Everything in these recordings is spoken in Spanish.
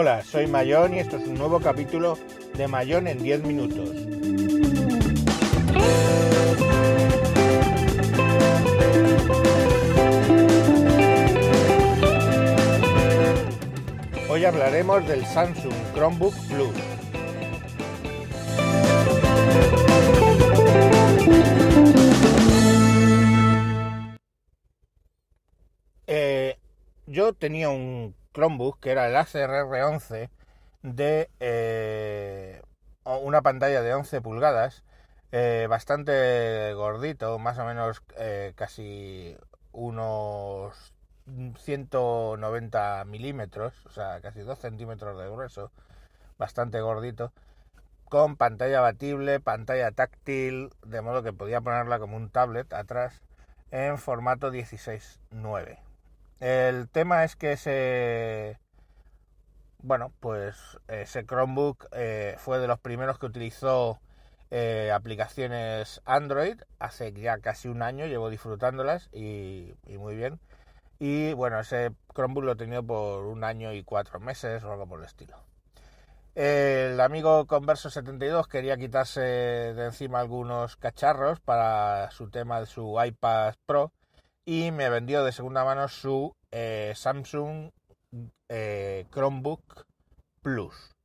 Hola, soy Mayón y esto es un nuevo capítulo de Mayón en 10 minutos. Hoy hablaremos del Samsung Chromebook Plus. Eh, yo tenía un Chromebook que era el Acer R11 de eh, una pantalla de 11 pulgadas, eh, bastante gordito, más o menos eh, casi unos 190 milímetros, o sea, casi 2 centímetros de grueso, bastante gordito, con pantalla batible, pantalla táctil, de modo que podía ponerla como un tablet atrás en formato 16.9. El tema es que ese, bueno, pues ese Chromebook eh, fue de los primeros que utilizó eh, aplicaciones Android hace ya casi un año, llevo disfrutándolas y, muy bien. Y bueno, ese Chromebook lo he tenido por un año y cuatro meses o algo por el estilo. El amigo Converso72 quería quitarse de encima algunos cacharros para su tema de su iPad Pro y me vendió de segunda mano su eh, Samsung eh, Chromebook Plus.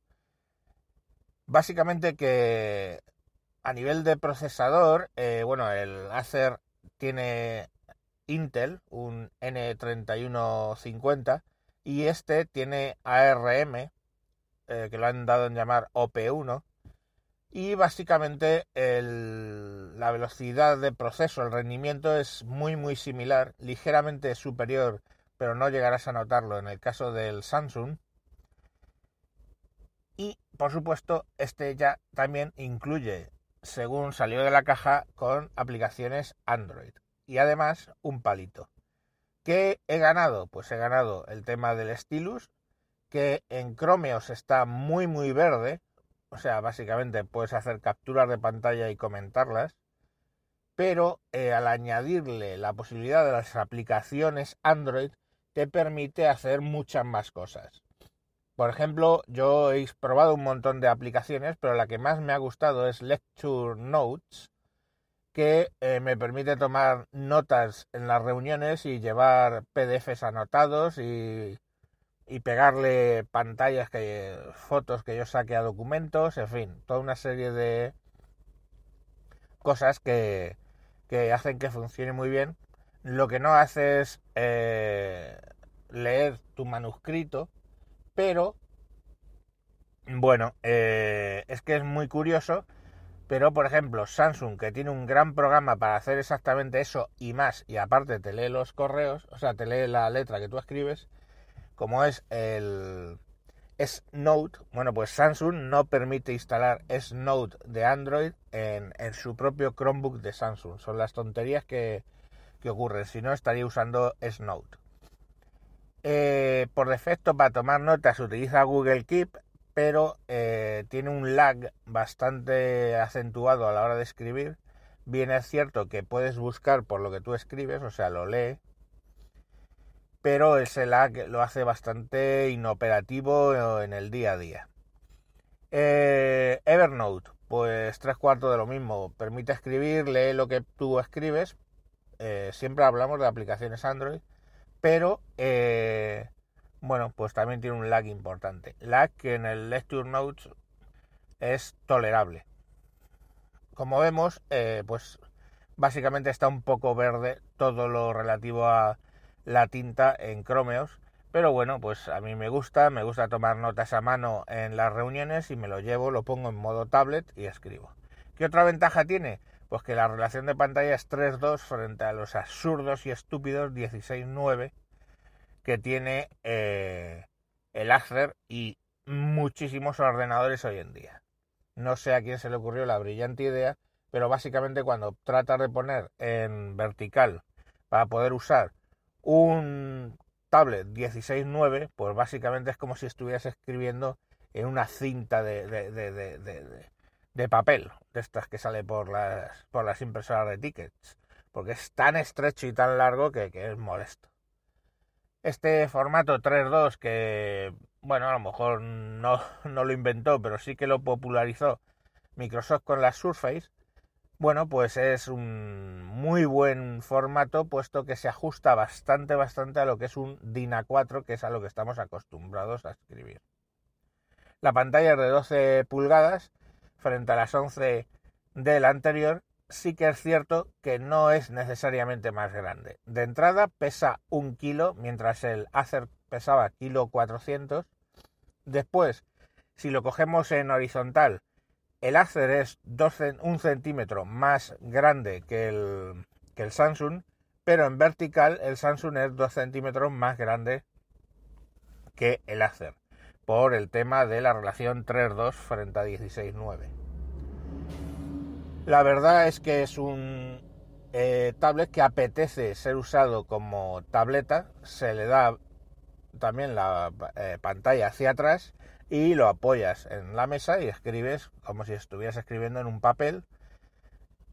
Básicamente que a nivel de procesador, eh, bueno, el Acer tiene Intel, un N3150, y este tiene ARM, que lo han dado en llamar OP1, y básicamente la velocidad de proceso, el rendimiento es muy muy similar, ligeramente superior, pero no llegarás a notarlo en el caso del Samsung. Y por supuesto, este ya también incluye, según salió de la caja, con aplicaciones Android. Y además un palito. ¿Qué he ganado? Pues he ganado el tema del stylus, que en Chromeos está muy muy verde, o sea, básicamente puedes hacer capturas de pantalla y comentarlas, pero eh, al añadirle la posibilidad de las aplicaciones Android, te permite hacer muchas más cosas. Por ejemplo, yo he probado un montón de aplicaciones, pero la que más me ha gustado es Lecture Notes, que eh, me permite tomar notas en las reuniones y llevar PDFs anotados y y pegarle pantallas, que, fotos que yo saque a documentos, en fin, toda una serie de cosas que, que hacen que funcione muy bien. Lo que no hace es eh, leer tu manuscrito, pero bueno, eh, es que es muy curioso, pero por ejemplo Samsung, que tiene un gran programa para hacer exactamente eso y más, y aparte te lee los correos, o sea, te lee la letra que tú escribes, como es el S-Note, bueno, pues Samsung no permite instalar S-Note de Android en, su propio Chromebook de Samsung. Son las tonterías que, ocurren. Si no, estaría usando S-Note. Eh, por defecto, para tomar notas, utiliza Google Keep, pero eh, tiene un lag bastante acentuado a la hora de escribir. Bien es cierto que puedes buscar por lo que tú escribes, o sea, lo lee, pero ese lag lo hace bastante inoperativo en el día a día. Eh, Evernote, pues tres cuartos de lo mismo, permite escribir, lee lo que tú escribes, eh, siempre hablamos de aplicaciones Android, pero eh, bueno, pues también tiene un lag importante. Lag que en el Lecture Notes es tolerable. Como vemos, pues básicamente está un poco verde todo lo relativo a la tinta en Chromeos. Pero bueno, pues a mí me gusta, me gusta tomar notas a mano en las reuniones y me lo llevo, lo pongo en modo tablet y escribo. ¿Qué otra ventaja tiene? Pues que la relación de pantalla es 3.2 frente a los absurdos y estúpidos 16.9 que tiene eh, el Acer y muchísimos ordenadores hoy en día. No sé a quién se le ocurrió la brillante idea, pero básicamente cuando tratas de poner en vertical para poder usar un tablet 16.9, pues básicamente es como si estuvieras escribiendo en una cinta de, de, papel, de estas que sale por las, por las impresoras de tickets, porque es tan estrecho y tan largo que, es molesto. Este formato 3.2 que, bueno, a lo mejor no, no lo inventó, pero sí que lo popularizó Microsoft con la Surface, bueno, pues es un muy buen formato, puesto que se ajusta bastante, bastante a lo que es un DIN A4, que es a lo que estamos acostumbrados a escribir. La pantalla es de 12 pulgadas frente a las 11 del anterior. Sí que es cierto que no es necesariamente más grande. De entrada pesa un kilo, mientras el Acer pesaba kilo 400. Después, si lo cogemos en horizontal, el Acer es un centímetro más grande que el, que el Samsung, pero en vertical el Samsung es 2 centímetros más grande que el Acer, por el tema de la relación 3.2 frente a 16.9. La verdad es que es un eh, tablet que apetece ser usado como tableta, se le da también la eh, pantalla hacia atrás y lo apoyas en la mesa y escribes como si estuvieras escribiendo en un papel.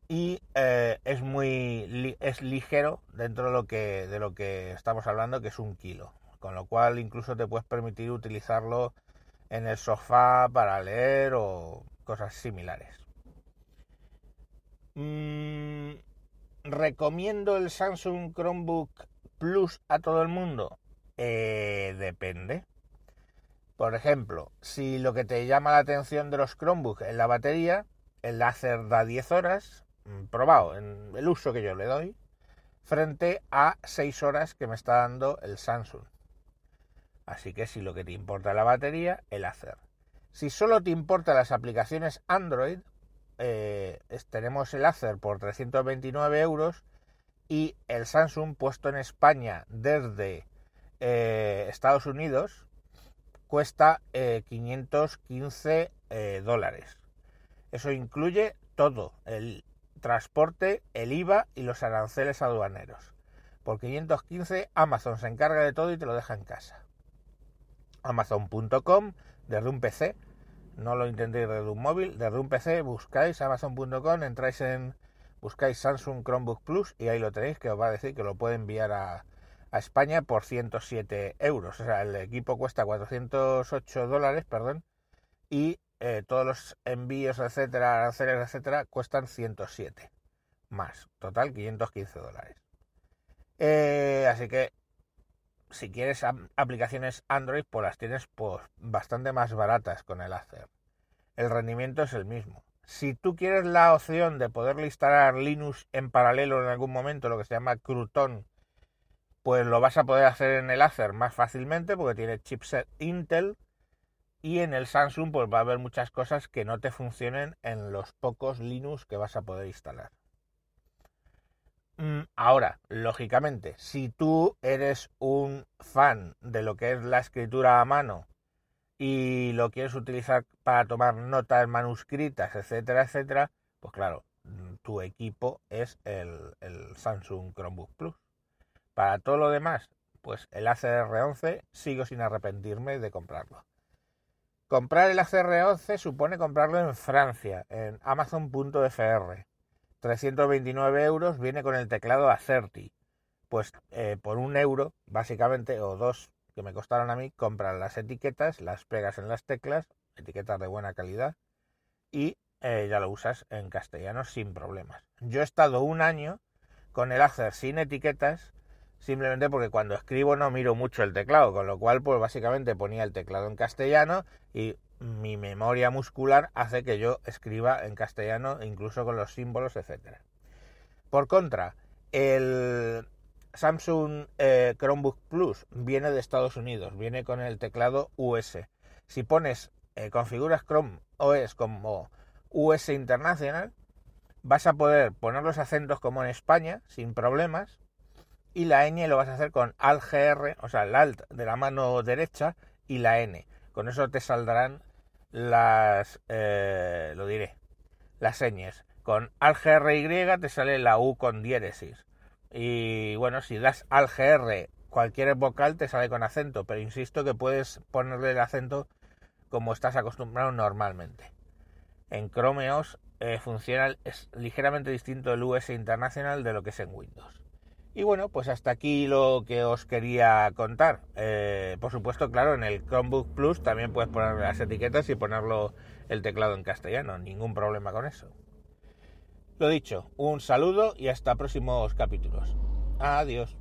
Y eh, es muy es ligero dentro de lo que de lo que estamos hablando que es un kilo. Con lo cual incluso te puedes permitir utilizarlo en el sofá para leer o cosas similares. Mm, recomiendo el Samsung Chromebook Plus a todo el mundo eh, depende por ejemplo, si lo que te llama la atención de los Chromebooks es la batería, el láser da 10 horas, mm, probado en el uso que yo le doy, frente a 6 horas que me está dando el Samsung. Así que si lo que te importa es la batería, el láser. Si solo te importan las aplicaciones Android, eh, tenemos el Acer por 329 euros y el Samsung puesto en España desde eh, Estados Unidos cuesta 515 eh, eh, dólares. Eso incluye todo, el transporte, el IVA y los aranceles aduaneros. Por 515 Amazon se encarga de todo y te lo deja en casa. Amazon.com desde un PC, no lo intentéis desde un móvil, desde un PC buscáis Amazon.com, entráis en buscáis Samsung Chromebook Plus y ahí lo tenéis que os va a decir que lo puede enviar a, a España por 107 euros. O sea, el equipo cuesta 408 dólares, perdón, y eh, todos los envíos, etcétera, aranceles, etcétera, cuestan 107 más. Total, 515 dólares. Eh, así que si quieres aplicaciones Android, pues las tienes pues, bastante más baratas con el Acer. El rendimiento es el mismo. Si tú quieres la opción de poderle instalar Linux en paralelo en algún momento, lo que se llama Crouton, pues lo vas a poder hacer en el Acer más fácilmente porque tiene chipset Intel y en el Samsung pues va a haber muchas cosas que no te funcionen en los pocos Linux que vas a poder instalar. Mm, ahora, lógicamente, si tú eres un fan de lo que es la escritura a mano y lo quieres utilizar para tomar notas manuscritas, etcétera, etcétera, pues claro, mm, tu equipo es el, el Samsung Chromebook Plus. Para todo lo demás, pues el ACR11 sigo sin arrepentirme de comprarlo. Comprar el ACR11 supone comprarlo en Francia, en Amazon.fr. 329 euros viene con el teclado Acerti. Pues eh, por un euro, básicamente, o dos que me costaron a mí, compras las etiquetas, las pegas en las teclas, etiquetas de buena calidad, y eh, ya lo usas en castellano sin problemas. Yo he estado un año con el Acer sin etiquetas simplemente porque cuando escribo no miro mucho el teclado, con lo cual pues básicamente ponía el teclado en castellano y mi memoria muscular hace que yo escriba en castellano incluso con los símbolos, etcétera. Por contra, el Samsung eh, Chromebook Plus viene de Estados Unidos, viene con el teclado US. Si pones, eh, configuras Chrome OS como US International, vas a poder poner los acentos como en España sin problemas y la ñ lo vas a hacer con Alt GR, o sea, el Alt de la mano derecha y la N. Con eso te saldrán las, eh, lo diré, las señas. Con Alt GRY te sale la U con diéresis. Y bueno, si das Alt GR, cualquier vocal te sale con acento, pero insisto que puedes ponerle el acento como estás acostumbrado normalmente. En Chrome OS eh, funciona es ligeramente distinto el US Internacional de lo que es en Windows. Y bueno, pues hasta aquí lo que os quería contar. Eh, por supuesto, claro, en el Chromebook Plus también puedes poner las etiquetas y ponerlo el teclado en castellano, ningún problema con eso. Lo dicho, un saludo y hasta próximos capítulos. Adiós.